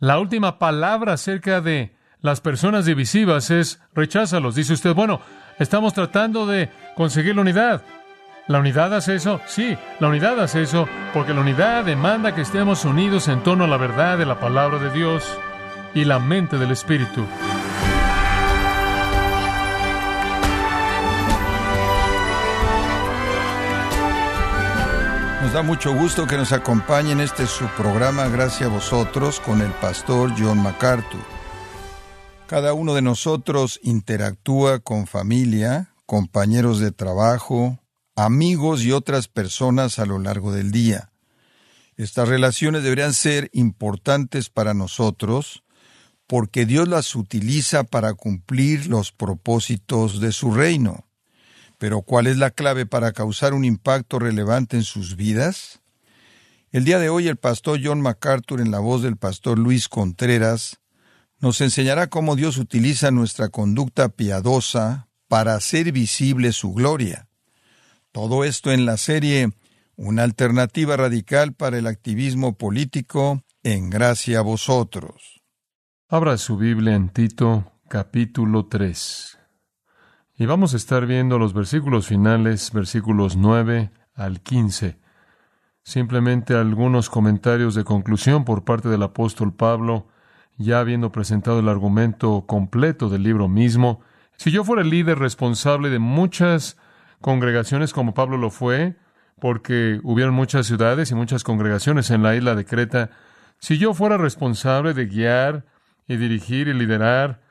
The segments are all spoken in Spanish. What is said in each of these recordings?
La última palabra acerca de las personas divisivas es recházalos. Dice usted, bueno, estamos tratando de conseguir la unidad. ¿La unidad hace eso? Sí, la unidad hace eso porque la unidad demanda que estemos unidos en torno a la verdad de la palabra de Dios y la mente del Espíritu. Nos da mucho gusto que nos acompañe en este su programa Gracias a vosotros con el pastor John MacArthur. Cada uno de nosotros interactúa con familia, compañeros de trabajo, amigos y otras personas a lo largo del día. Estas relaciones deberían ser importantes para nosotros porque Dios las utiliza para cumplir los propósitos de su reino. Pero ¿cuál es la clave para causar un impacto relevante en sus vidas? El día de hoy el pastor John MacArthur en la voz del pastor Luis Contreras nos enseñará cómo Dios utiliza nuestra conducta piadosa para hacer visible su gloria. Todo esto en la serie Una alternativa radical para el activismo político en gracia a vosotros. Abra su Biblia en Tito capítulo 3. Y vamos a estar viendo los versículos finales, versículos 9 al 15. Simplemente algunos comentarios de conclusión por parte del apóstol Pablo, ya habiendo presentado el argumento completo del libro mismo. Si yo fuera el líder responsable de muchas congregaciones como Pablo lo fue, porque hubieron muchas ciudades y muchas congregaciones en la isla de Creta, si yo fuera responsable de guiar y dirigir y liderar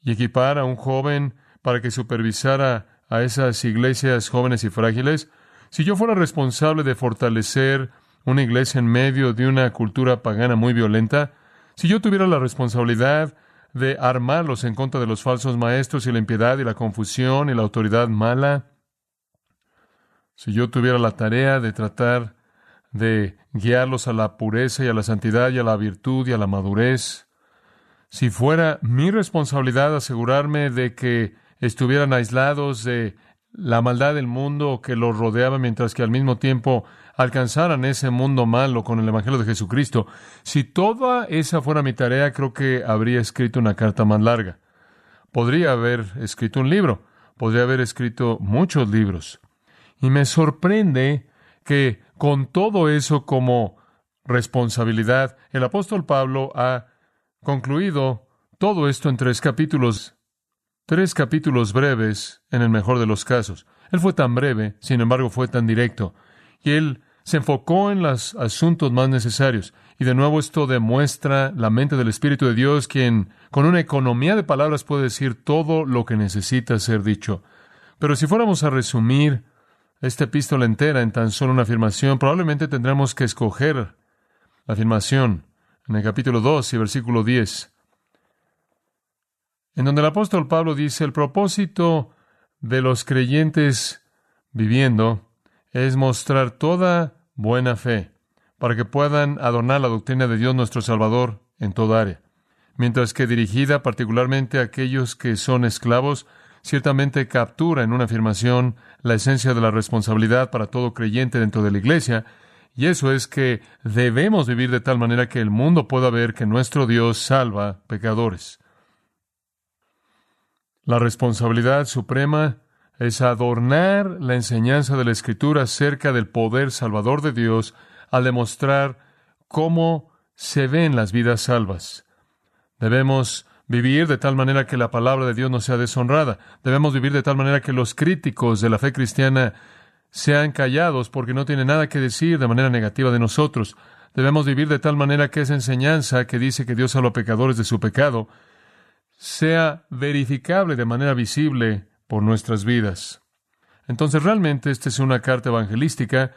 y equipar a un joven para que supervisara a esas iglesias jóvenes y frágiles, si yo fuera responsable de fortalecer una iglesia en medio de una cultura pagana muy violenta, si yo tuviera la responsabilidad de armarlos en contra de los falsos maestros y la impiedad y la confusión y la autoridad mala, si yo tuviera la tarea de tratar de guiarlos a la pureza y a la santidad y a la virtud y a la madurez, si fuera mi responsabilidad asegurarme de que estuvieran aislados de la maldad del mundo que los rodeaba, mientras que al mismo tiempo alcanzaran ese mundo malo con el Evangelio de Jesucristo. Si toda esa fuera mi tarea, creo que habría escrito una carta más larga. Podría haber escrito un libro, podría haber escrito muchos libros. Y me sorprende que con todo eso como responsabilidad, el apóstol Pablo ha concluido todo esto en tres capítulos Tres capítulos breves, en el mejor de los casos. Él fue tan breve, sin embargo fue tan directo, y él se enfocó en los asuntos más necesarios. Y de nuevo esto demuestra la mente del Espíritu de Dios, quien con una economía de palabras puede decir todo lo que necesita ser dicho. Pero si fuéramos a resumir esta epístola entera en tan solo una afirmación, probablemente tendremos que escoger la afirmación en el capítulo 2 y versículo 10 en donde el apóstol Pablo dice, el propósito de los creyentes viviendo es mostrar toda buena fe para que puedan adornar la doctrina de Dios nuestro Salvador en toda área, mientras que dirigida particularmente a aquellos que son esclavos, ciertamente captura en una afirmación la esencia de la responsabilidad para todo creyente dentro de la iglesia, y eso es que debemos vivir de tal manera que el mundo pueda ver que nuestro Dios salva pecadores. La responsabilidad suprema es adornar la enseñanza de la Escritura acerca del poder salvador de Dios al demostrar cómo se ven las vidas salvas. Debemos vivir de tal manera que la palabra de Dios no sea deshonrada. Debemos vivir de tal manera que los críticos de la fe cristiana sean callados porque no tienen nada que decir de manera negativa de nosotros. Debemos vivir de tal manera que esa enseñanza que dice que Dios salva a pecadores de su pecado sea verificable de manera visible por nuestras vidas. Entonces realmente esta es una carta evangelística,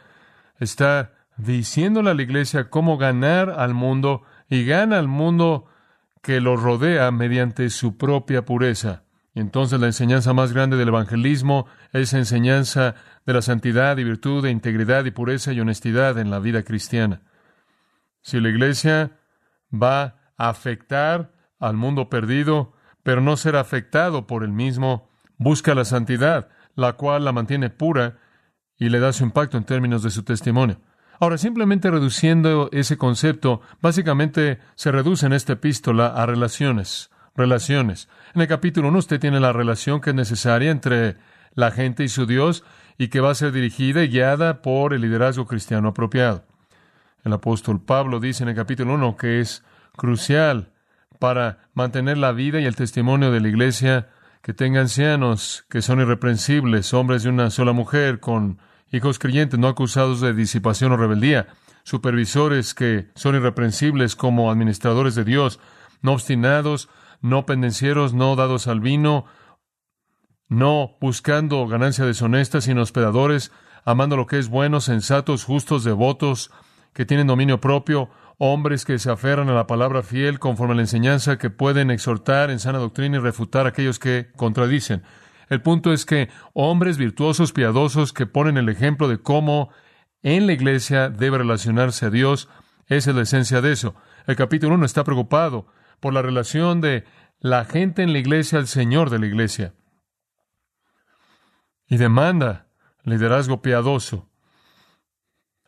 está diciéndole a la iglesia cómo ganar al mundo y gana al mundo que lo rodea mediante su propia pureza. Y entonces la enseñanza más grande del evangelismo es enseñanza de la santidad y virtud, de integridad y pureza y honestidad en la vida cristiana. Si la iglesia va a afectar al mundo perdido, pero no ser afectado por el mismo, busca la santidad, la cual la mantiene pura y le da su impacto en términos de su testimonio. Ahora, simplemente reduciendo ese concepto, básicamente se reduce en esta epístola a relaciones. Relaciones. En el capítulo 1 usted tiene la relación que es necesaria entre la gente y su Dios y que va a ser dirigida y guiada por el liderazgo cristiano apropiado. El apóstol Pablo dice en el capítulo 1 que es crucial para mantener la vida y el testimonio de la iglesia que tenga ancianos que son irreprensibles, hombres de una sola mujer, con hijos creyentes no acusados de disipación o rebeldía, supervisores que son irreprensibles como administradores de Dios, no obstinados, no pendencieros, no dados al vino, no buscando ganancia deshonesta, sino hospedadores, amando lo que es bueno, sensatos, justos, devotos, que tienen dominio propio, hombres que se aferran a la palabra fiel conforme a la enseñanza, que pueden exhortar en sana doctrina y refutar a aquellos que contradicen. El punto es que hombres virtuosos, piadosos, que ponen el ejemplo de cómo en la iglesia debe relacionarse a Dios, es la esencia de eso. El capítulo 1 está preocupado por la relación de la gente en la iglesia al Señor de la iglesia. Y demanda liderazgo piadoso,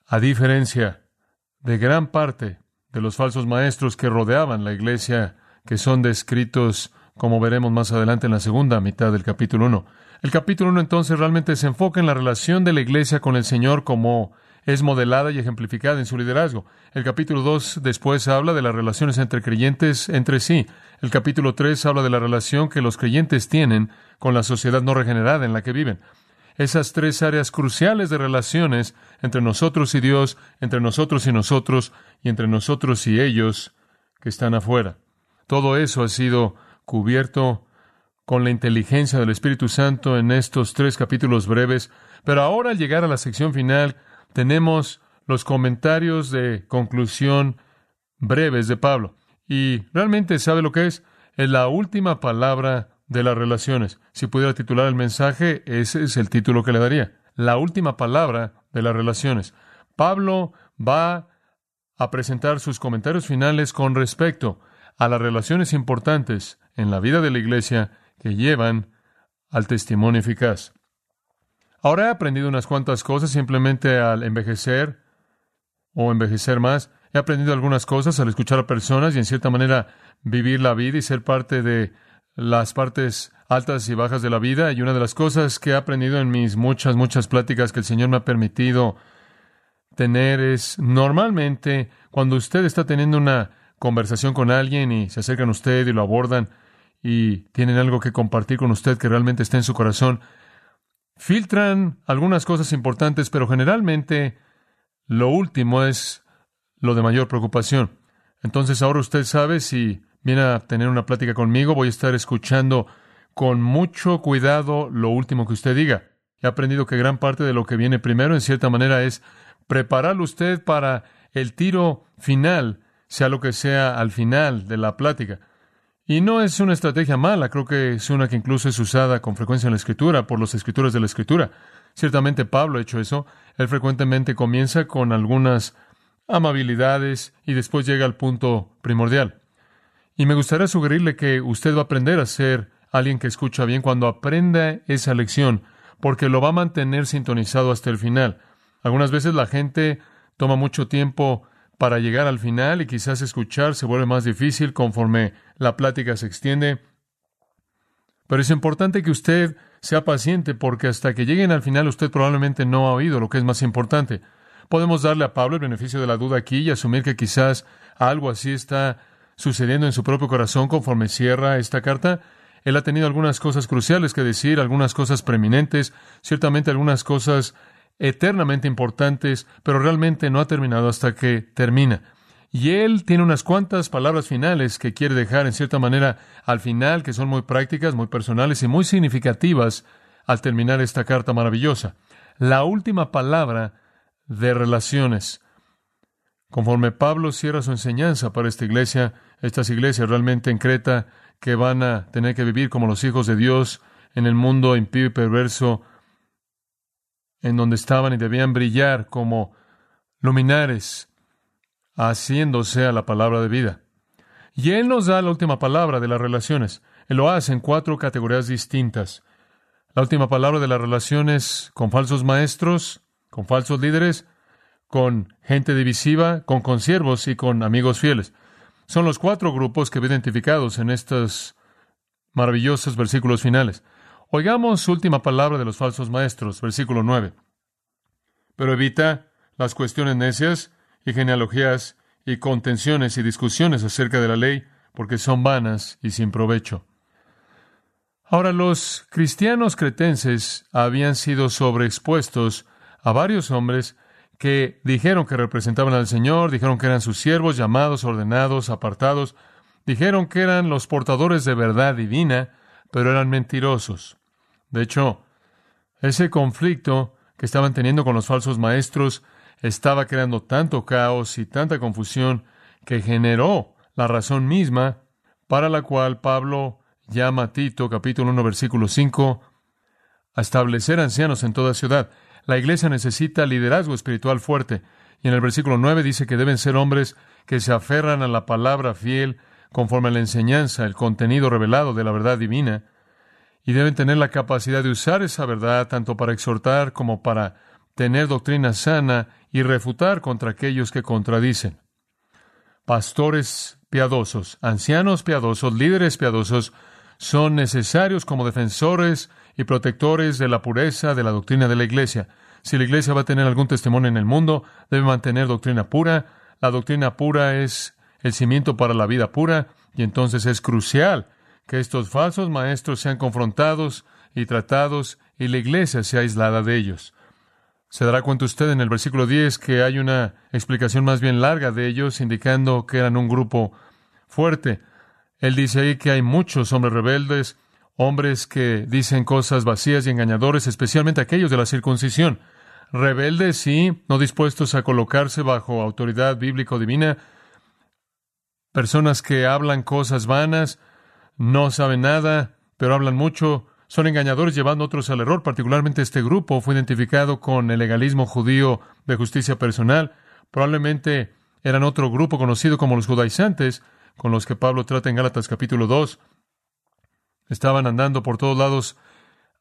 a diferencia de gran parte de los falsos maestros que rodeaban la iglesia, que son descritos, como veremos más adelante en la segunda mitad del capítulo 1. El capítulo 1 entonces realmente se enfoca en la relación de la iglesia con el Señor como es modelada y ejemplificada en su liderazgo. El capítulo 2 después habla de las relaciones entre creyentes entre sí. El capítulo 3 habla de la relación que los creyentes tienen con la sociedad no regenerada en la que viven esas tres áreas cruciales de relaciones entre nosotros y Dios, entre nosotros y nosotros, y entre nosotros y ellos que están afuera. Todo eso ha sido cubierto con la inteligencia del Espíritu Santo en estos tres capítulos breves, pero ahora al llegar a la sección final tenemos los comentarios de conclusión breves de Pablo. Y realmente sabe lo que es. Es la última palabra de las relaciones. Si pudiera titular el mensaje, ese es el título que le daría. La última palabra de las relaciones. Pablo va a presentar sus comentarios finales con respecto a las relaciones importantes en la vida de la iglesia que llevan al testimonio eficaz. Ahora he aprendido unas cuantas cosas simplemente al envejecer o envejecer más. He aprendido algunas cosas al escuchar a personas y en cierta manera vivir la vida y ser parte de las partes altas y bajas de la vida y una de las cosas que he aprendido en mis muchas, muchas pláticas que el Señor me ha permitido tener es normalmente cuando usted está teniendo una conversación con alguien y se acercan a usted y lo abordan y tienen algo que compartir con usted que realmente está en su corazón, filtran algunas cosas importantes, pero generalmente lo último es lo de mayor preocupación. Entonces ahora usted sabe si viene a tener una plática conmigo, voy a estar escuchando con mucho cuidado lo último que usted diga. He aprendido que gran parte de lo que viene primero, en cierta manera, es prepararlo usted para el tiro final, sea lo que sea al final de la plática. Y no es una estrategia mala, creo que es una que incluso es usada con frecuencia en la escritura, por los escritores de la escritura. Ciertamente Pablo ha hecho eso. Él frecuentemente comienza con algunas amabilidades y después llega al punto primordial. Y me gustaría sugerirle que usted va a aprender a ser alguien que escucha bien cuando aprenda esa lección, porque lo va a mantener sintonizado hasta el final. Algunas veces la gente toma mucho tiempo para llegar al final y quizás escuchar se vuelve más difícil conforme la plática se extiende. Pero es importante que usted sea paciente porque hasta que lleguen al final usted probablemente no ha oído lo que es más importante. Podemos darle a Pablo el beneficio de la duda aquí y asumir que quizás algo así está sucediendo en su propio corazón conforme cierra esta carta. Él ha tenido algunas cosas cruciales que decir, algunas cosas preeminentes, ciertamente algunas cosas eternamente importantes, pero realmente no ha terminado hasta que termina. Y él tiene unas cuantas palabras finales que quiere dejar en cierta manera al final, que son muy prácticas, muy personales y muy significativas al terminar esta carta maravillosa. La última palabra de relaciones. Conforme Pablo cierra su enseñanza para esta iglesia, estas iglesias realmente en Creta que van a tener que vivir como los hijos de Dios en el mundo impío y perverso en donde estaban y debían brillar como luminares, haciéndose a la palabra de vida. Y Él nos da la última palabra de las relaciones. Él lo hace en cuatro categorías distintas. La última palabra de las relaciones con falsos maestros, con falsos líderes, con gente divisiva, con consiervos y con amigos fieles. Son los cuatro grupos que ve identificados en estos maravillosos versículos finales. Oigamos última palabra de los falsos maestros, versículo 9. Pero evita las cuestiones necias y genealogías y contenciones y discusiones acerca de la ley, porque son vanas y sin provecho. Ahora, los cristianos cretenses habían sido sobreexpuestos a varios hombres que dijeron que representaban al Señor, dijeron que eran sus siervos, llamados, ordenados, apartados, dijeron que eran los portadores de verdad divina, pero eran mentirosos. De hecho, ese conflicto que estaban teniendo con los falsos maestros estaba creando tanto caos y tanta confusión que generó la razón misma para la cual Pablo llama a Tito, capítulo 1, versículo 5, a establecer ancianos en toda ciudad. La iglesia necesita liderazgo espiritual fuerte. Y en el versículo 9 dice que deben ser hombres que se aferran a la palabra fiel conforme a la enseñanza, el contenido revelado de la verdad divina, y deben tener la capacidad de usar esa verdad tanto para exhortar como para tener doctrina sana y refutar contra aquellos que contradicen. Pastores piadosos, ancianos piadosos, líderes piadosos, son necesarios como defensores y protectores de la pureza de la doctrina de la Iglesia. Si la Iglesia va a tener algún testimonio en el mundo, debe mantener doctrina pura. La doctrina pura es el cimiento para la vida pura y entonces es crucial que estos falsos maestros sean confrontados y tratados y la Iglesia sea aislada de ellos. Se dará cuenta usted en el versículo 10 que hay una explicación más bien larga de ellos, indicando que eran un grupo fuerte. Él dice ahí que hay muchos hombres rebeldes, hombres que dicen cosas vacías y engañadores, especialmente aquellos de la circuncisión. Rebeldes, sí, no dispuestos a colocarse bajo autoridad bíblico-divina. Personas que hablan cosas vanas, no saben nada, pero hablan mucho. Son engañadores llevando a otros al error. Particularmente este grupo fue identificado con el legalismo judío de justicia personal. Probablemente eran otro grupo conocido como los judaizantes, con los que Pablo trata en Gálatas capítulo 2. Estaban andando por todos lados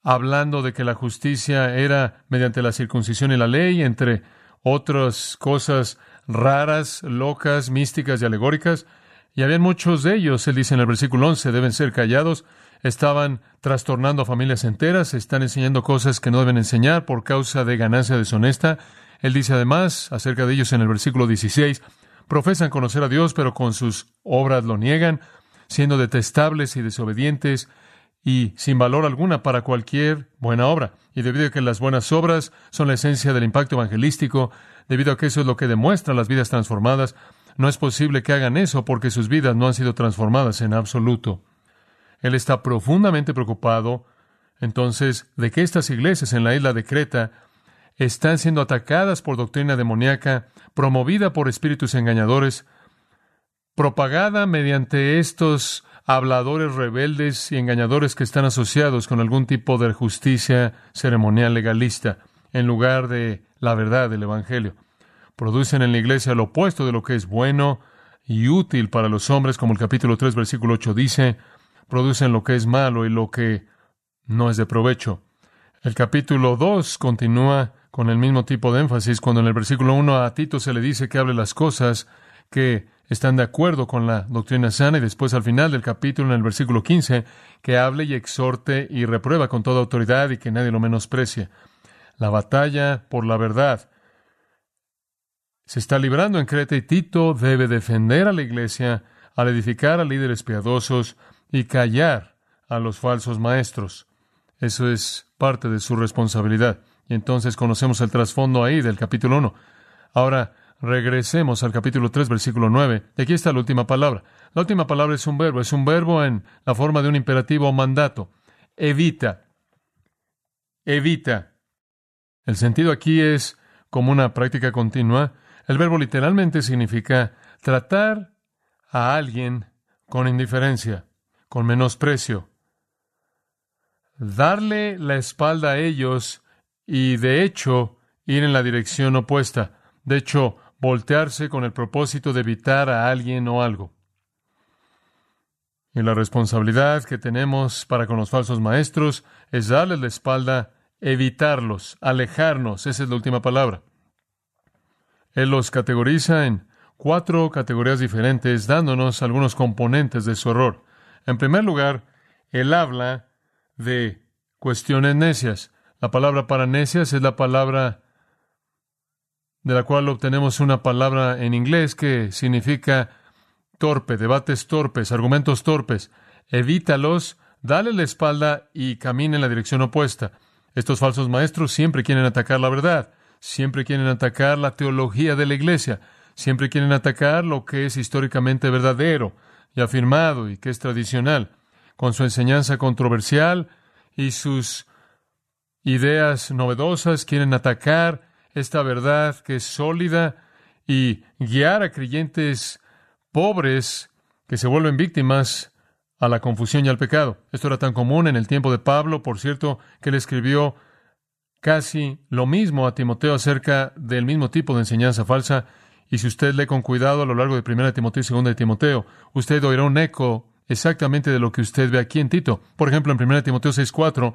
hablando de que la justicia era mediante la circuncisión y la ley, entre otras cosas raras, locas, místicas y alegóricas. Y habían muchos de ellos, él dice en el versículo 11, deben ser callados. Estaban trastornando a familias enteras, están enseñando cosas que no deben enseñar por causa de ganancia deshonesta. Él dice además acerca de ellos en el versículo 16, profesan conocer a Dios, pero con sus obras lo niegan siendo detestables y desobedientes y sin valor alguna para cualquier buena obra. Y debido a que las buenas obras son la esencia del impacto evangelístico, debido a que eso es lo que demuestra las vidas transformadas, no es posible que hagan eso porque sus vidas no han sido transformadas en absoluto. Él está profundamente preocupado entonces de que estas iglesias en la isla de Creta están siendo atacadas por doctrina demoníaca, promovida por espíritus engañadores, propagada mediante estos habladores rebeldes y engañadores que están asociados con algún tipo de justicia ceremonial legalista, en lugar de la verdad del Evangelio. Producen en la iglesia lo opuesto de lo que es bueno y útil para los hombres, como el capítulo 3, versículo 8 dice, producen lo que es malo y lo que no es de provecho. El capítulo 2 continúa con el mismo tipo de énfasis cuando en el versículo 1 a Tito se le dice que hable las cosas que están de acuerdo con la doctrina sana y después al final del capítulo, en el versículo 15, que hable y exhorte y reprueba con toda autoridad y que nadie lo menosprecie. La batalla por la verdad se está librando en Creta y Tito debe defender a la iglesia al edificar a líderes piadosos y callar a los falsos maestros. Eso es parte de su responsabilidad. Y entonces conocemos el trasfondo ahí del capítulo 1. Ahora, Regresemos al capítulo 3, versículo 9. Y aquí está la última palabra. La última palabra es un verbo, es un verbo en la forma de un imperativo o mandato. Evita. Evita. El sentido aquí es como una práctica continua. El verbo literalmente significa tratar a alguien con indiferencia, con menosprecio, darle la espalda a ellos y, de hecho, ir en la dirección opuesta. De hecho, voltearse con el propósito de evitar a alguien o algo. Y la responsabilidad que tenemos para con los falsos maestros es darles la espalda, evitarlos, alejarnos. Esa es la última palabra. Él los categoriza en cuatro categorías diferentes, dándonos algunos componentes de su error. En primer lugar, él habla de cuestiones necias. La palabra para necias es la palabra de la cual obtenemos una palabra en inglés que significa torpe, debates torpes, argumentos torpes. Evítalos, dale la espalda y camina en la dirección opuesta. Estos falsos maestros siempre quieren atacar la verdad, siempre quieren atacar la teología de la iglesia, siempre quieren atacar lo que es históricamente verdadero y afirmado y que es tradicional. Con su enseñanza controversial y sus ideas novedosas quieren atacar esta verdad que es sólida y guiar a creyentes pobres que se vuelven víctimas a la confusión y al pecado. Esto era tan común en el tiempo de Pablo, por cierto, que él escribió casi lo mismo a Timoteo acerca del mismo tipo de enseñanza falsa. Y si usted lee con cuidado a lo largo de 1 Timoteo y 2 de Timoteo, usted oirá un eco exactamente de lo que usted ve aquí en Tito. Por ejemplo, en 1 Timoteo 6.4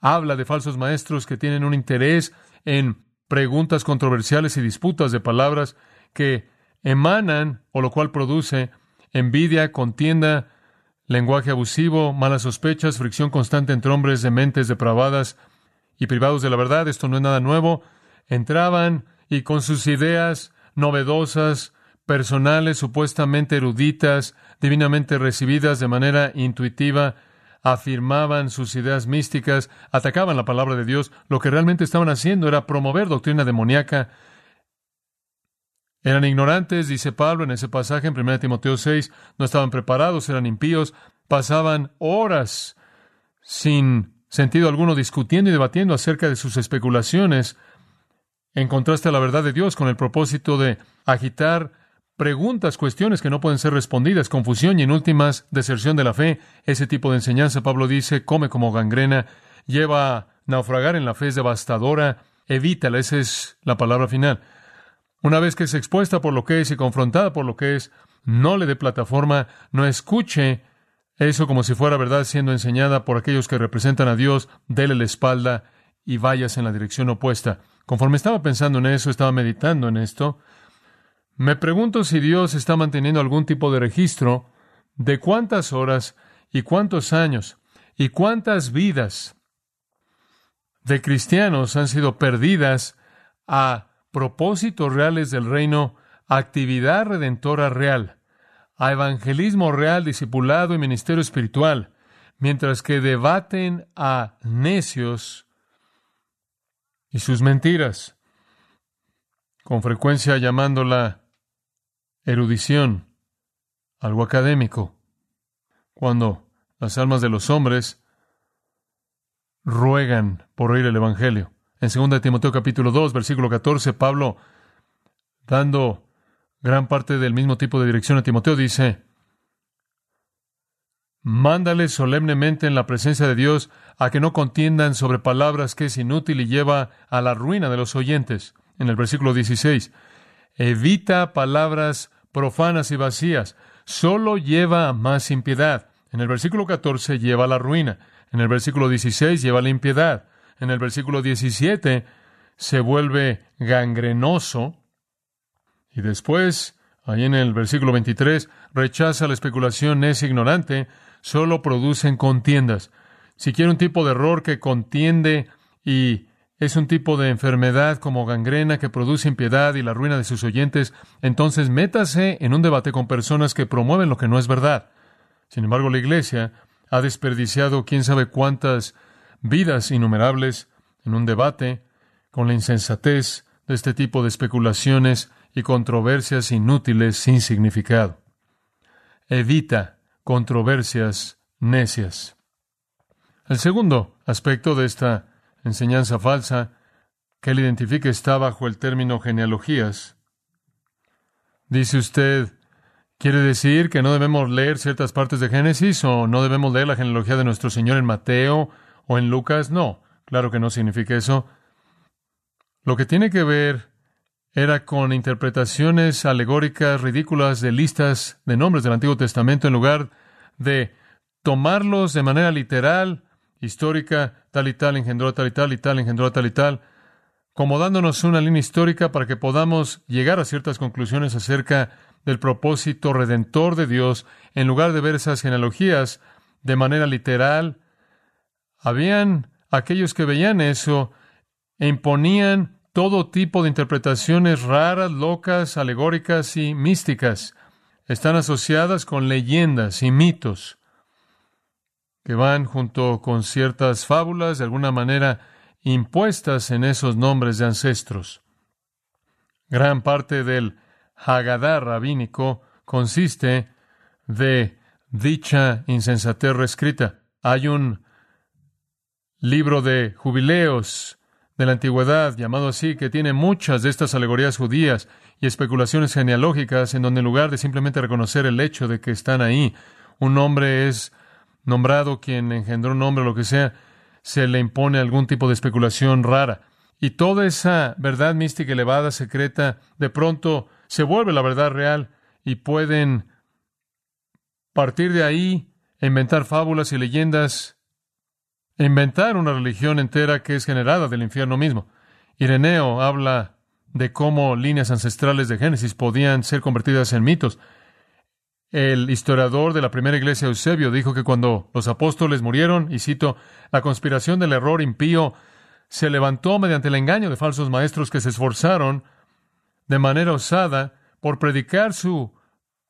habla de falsos maestros que tienen un interés en preguntas controversiales y disputas de palabras que emanan, o lo cual produce envidia, contienda, lenguaje abusivo, malas sospechas, fricción constante entre hombres de mentes depravadas y privados de la verdad. Esto no es nada nuevo. Entraban y con sus ideas novedosas, personales, supuestamente eruditas, divinamente recibidas de manera intuitiva, afirmaban sus ideas místicas, atacaban la palabra de Dios, lo que realmente estaban haciendo era promover doctrina demoníaca. Eran ignorantes, dice Pablo en ese pasaje en 1 Timoteo 6, no estaban preparados, eran impíos, pasaban horas sin sentido alguno discutiendo y debatiendo acerca de sus especulaciones, en contraste a la verdad de Dios, con el propósito de agitar preguntas, cuestiones que no pueden ser respondidas, confusión y en últimas deserción de la fe. Ese tipo de enseñanza, Pablo dice, come como gangrena, lleva a naufragar en la fe, es devastadora, evítala, esa es la palabra final. Una vez que es expuesta por lo que es y confrontada por lo que es, no le dé plataforma, no escuche eso como si fuera verdad siendo enseñada por aquellos que representan a Dios, dele la espalda y vayas en la dirección opuesta. Conforme estaba pensando en eso, estaba meditando en esto, me pregunto si Dios está manteniendo algún tipo de registro de cuántas horas y cuántos años y cuántas vidas de cristianos han sido perdidas a propósitos reales del reino, actividad redentora real, a evangelismo real, discipulado y ministerio espiritual, mientras que debaten a necios y sus mentiras, con frecuencia llamándola erudición, algo académico, cuando las almas de los hombres ruegan por oír el Evangelio. En 2 Timoteo capítulo 2, versículo 14, Pablo, dando gran parte del mismo tipo de dirección a Timoteo, dice, Mándale solemnemente en la presencia de Dios a que no contiendan sobre palabras que es inútil y lleva a la ruina de los oyentes. En el versículo 16, evita palabras profanas y vacías, solo lleva más impiedad. En el versículo 14 lleva a la ruina. En el versículo 16 lleva a la impiedad. En el versículo 17 se vuelve gangrenoso. Y después, ahí en el versículo 23, rechaza la especulación es ignorante, solo producen contiendas. Si quiere un tipo de error que contiende y es un tipo de enfermedad como gangrena que produce impiedad y la ruina de sus oyentes, entonces métase en un debate con personas que promueven lo que no es verdad. Sin embargo, la Iglesia ha desperdiciado quién sabe cuántas vidas innumerables en un debate con la insensatez de este tipo de especulaciones y controversias inútiles sin significado. Evita controversias necias. El segundo aspecto de esta enseñanza falsa que él identifica está bajo el término genealogías. Dice usted, ¿quiere decir que no debemos leer ciertas partes de Génesis o no debemos leer la genealogía de nuestro Señor en Mateo o en Lucas? No, claro que no significa eso. Lo que tiene que ver era con interpretaciones alegóricas ridículas de listas de nombres del Antiguo Testamento en lugar de tomarlos de manera literal histórica, tal y tal engendró tal y tal y tal engendró tal y tal. como dándonos una línea histórica para que podamos llegar a ciertas conclusiones acerca del propósito redentor de Dios, en lugar de ver esas genealogías de manera literal. Habían aquellos que veían eso e imponían todo tipo de interpretaciones raras, locas, alegóricas y místicas. Están asociadas con leyendas y mitos que van junto con ciertas fábulas de alguna manera impuestas en esos nombres de ancestros. Gran parte del Haggadah rabínico consiste de dicha insensatez reescrita. Hay un libro de jubileos de la antigüedad, llamado así, que tiene muchas de estas alegorías judías y especulaciones genealógicas, en donde en lugar de simplemente reconocer el hecho de que están ahí, un hombre es nombrado quien engendró un hombre, lo que sea, se le impone algún tipo de especulación rara. Y toda esa verdad mística elevada, secreta, de pronto se vuelve la verdad real y pueden partir de ahí inventar fábulas y leyendas, inventar una religión entera que es generada del infierno mismo. Ireneo habla de cómo líneas ancestrales de Génesis podían ser convertidas en mitos. El historiador de la primera iglesia, Eusebio, dijo que cuando los apóstoles murieron, y cito, la conspiración del error impío se levantó mediante el engaño de falsos maestros que se esforzaron de manera osada por predicar su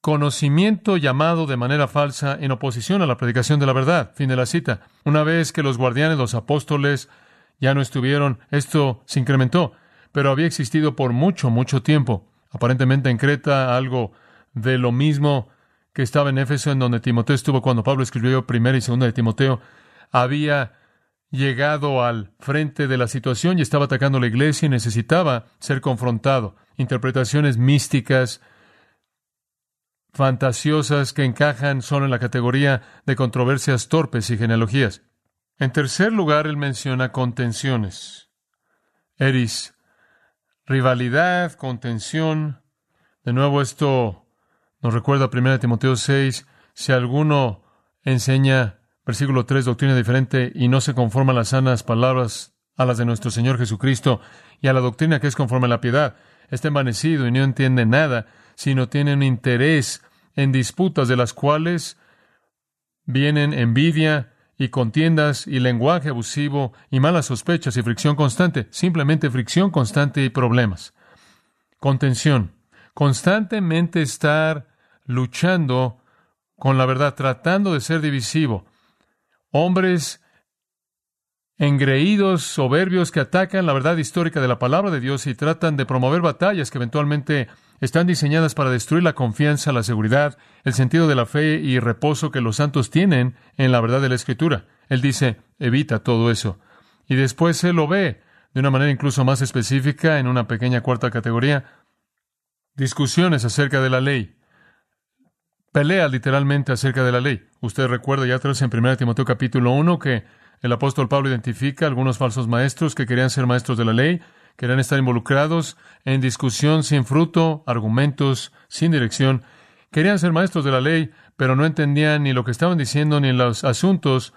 conocimiento llamado de manera falsa en oposición a la predicación de la verdad. Fin de la cita. Una vez que los guardianes, los apóstoles, ya no estuvieron, esto se incrementó, pero había existido por mucho, mucho tiempo. Aparentemente en Creta algo de lo mismo que estaba en Éfeso, en donde Timoteo estuvo cuando Pablo escribió primera y segunda de Timoteo, había llegado al frente de la situación y estaba atacando la iglesia y necesitaba ser confrontado. Interpretaciones místicas, fantasiosas que encajan solo en la categoría de controversias torpes y genealogías. En tercer lugar, él menciona contenciones. Eris, rivalidad, contención. De nuevo, esto nos recuerda 1 Timoteo 6, si alguno enseña, versículo 3, doctrina diferente y no se conforma a las sanas palabras a las de nuestro Señor Jesucristo y a la doctrina que es conforme a la piedad, está envanecido y no entiende nada, sino tiene un interés en disputas de las cuales vienen envidia y contiendas y lenguaje abusivo y malas sospechas y fricción constante, simplemente fricción constante y problemas. Contención. Constantemente estar luchando con la verdad, tratando de ser divisivo. Hombres engreídos, soberbios, que atacan la verdad histórica de la palabra de Dios y tratan de promover batallas que eventualmente están diseñadas para destruir la confianza, la seguridad, el sentido de la fe y reposo que los santos tienen en la verdad de la Escritura. Él dice, evita todo eso. Y después él lo ve de una manera incluso más específica en una pequeña cuarta categoría, discusiones acerca de la ley pelea literalmente acerca de la ley. Usted recuerda ya atrás en 1 Timoteo capítulo 1 que el apóstol Pablo identifica algunos falsos maestros que querían ser maestros de la ley, querían estar involucrados en discusión sin fruto, argumentos sin dirección. Querían ser maestros de la ley, pero no entendían ni lo que estaban diciendo ni los asuntos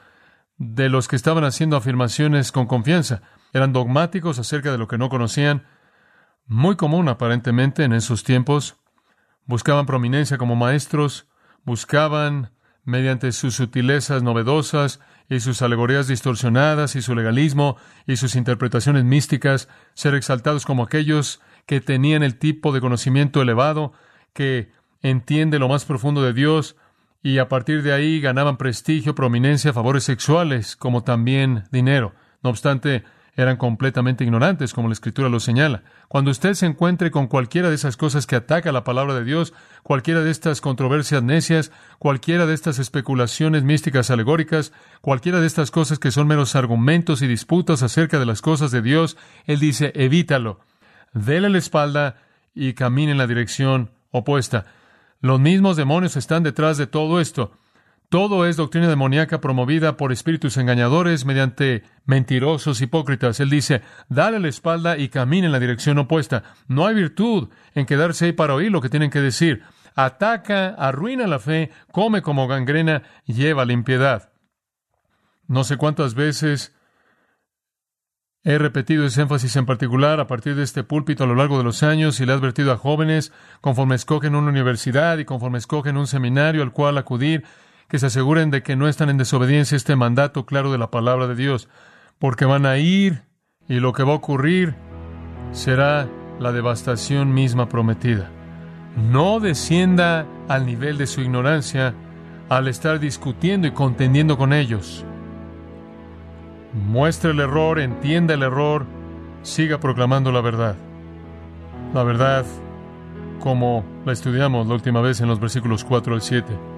de los que estaban haciendo afirmaciones con confianza. Eran dogmáticos acerca de lo que no conocían. Muy común aparentemente en esos tiempos buscaban prominencia como maestros, buscaban, mediante sus sutilezas novedosas y sus alegorías distorsionadas y su legalismo y sus interpretaciones místicas, ser exaltados como aquellos que tenían el tipo de conocimiento elevado, que entiende lo más profundo de Dios, y a partir de ahí ganaban prestigio, prominencia, favores sexuales, como también dinero. No obstante, eran completamente ignorantes, como la Escritura lo señala. Cuando usted se encuentre con cualquiera de esas cosas que ataca la palabra de Dios, cualquiera de estas controversias necias, cualquiera de estas especulaciones místicas alegóricas, cualquiera de estas cosas que son meros argumentos y disputas acerca de las cosas de Dios, Él dice, evítalo, déle la espalda y camine en la dirección opuesta. Los mismos demonios están detrás de todo esto. Todo es doctrina demoníaca promovida por espíritus engañadores mediante mentirosos hipócritas. Él dice, dale la espalda y camina en la dirección opuesta. No hay virtud en quedarse ahí para oír lo que tienen que decir. Ataca, arruina la fe, come como gangrena, lleva la impiedad. No sé cuántas veces He repetido ese énfasis en particular a partir de este púlpito a lo largo de los años y le he advertido a jóvenes, conforme escogen una universidad y conforme escogen un seminario al cual acudir, que se aseguren de que no están en desobediencia a este mandato claro de la palabra de Dios, porque van a ir y lo que va a ocurrir será la devastación misma prometida. No descienda al nivel de su ignorancia al estar discutiendo y contendiendo con ellos. Muestre el error, entienda el error, siga proclamando la verdad. La verdad como la estudiamos la última vez en los versículos 4 al 7.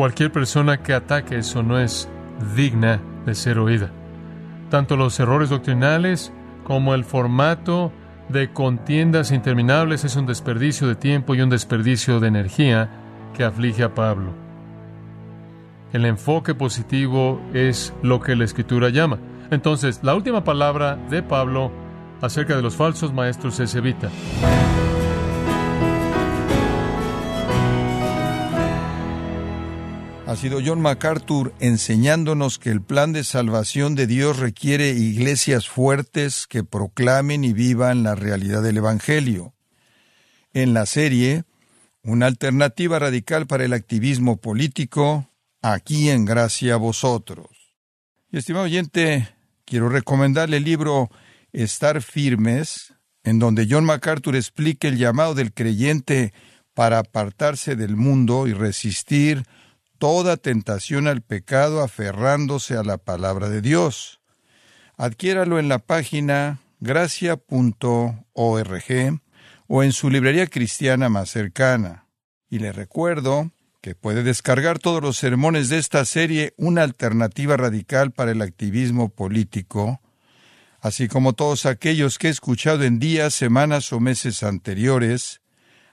Cualquier persona que ataque eso no es digna de ser oída. Tanto los errores doctrinales como el formato de contiendas interminables es un desperdicio de tiempo y un desperdicio de energía que aflige a Pablo. El enfoque positivo es lo que la escritura llama. Entonces, la última palabra de Pablo acerca de los falsos maestros es evita. Ha sido John MacArthur enseñándonos que el plan de salvación de Dios requiere iglesias fuertes que proclamen y vivan la realidad del Evangelio. En la serie, una alternativa radical para el activismo político, aquí en gracia a vosotros. Y estimado oyente, quiero recomendarle el libro Estar firmes, en donde John MacArthur explica el llamado del creyente para apartarse del mundo y resistir toda tentación al pecado aferrándose a la palabra de Dios. Adquiéralo en la página gracia.org o en su librería cristiana más cercana. Y le recuerdo que puede descargar todos los sermones de esta serie Una alternativa radical para el activismo político, así como todos aquellos que he escuchado en días, semanas o meses anteriores,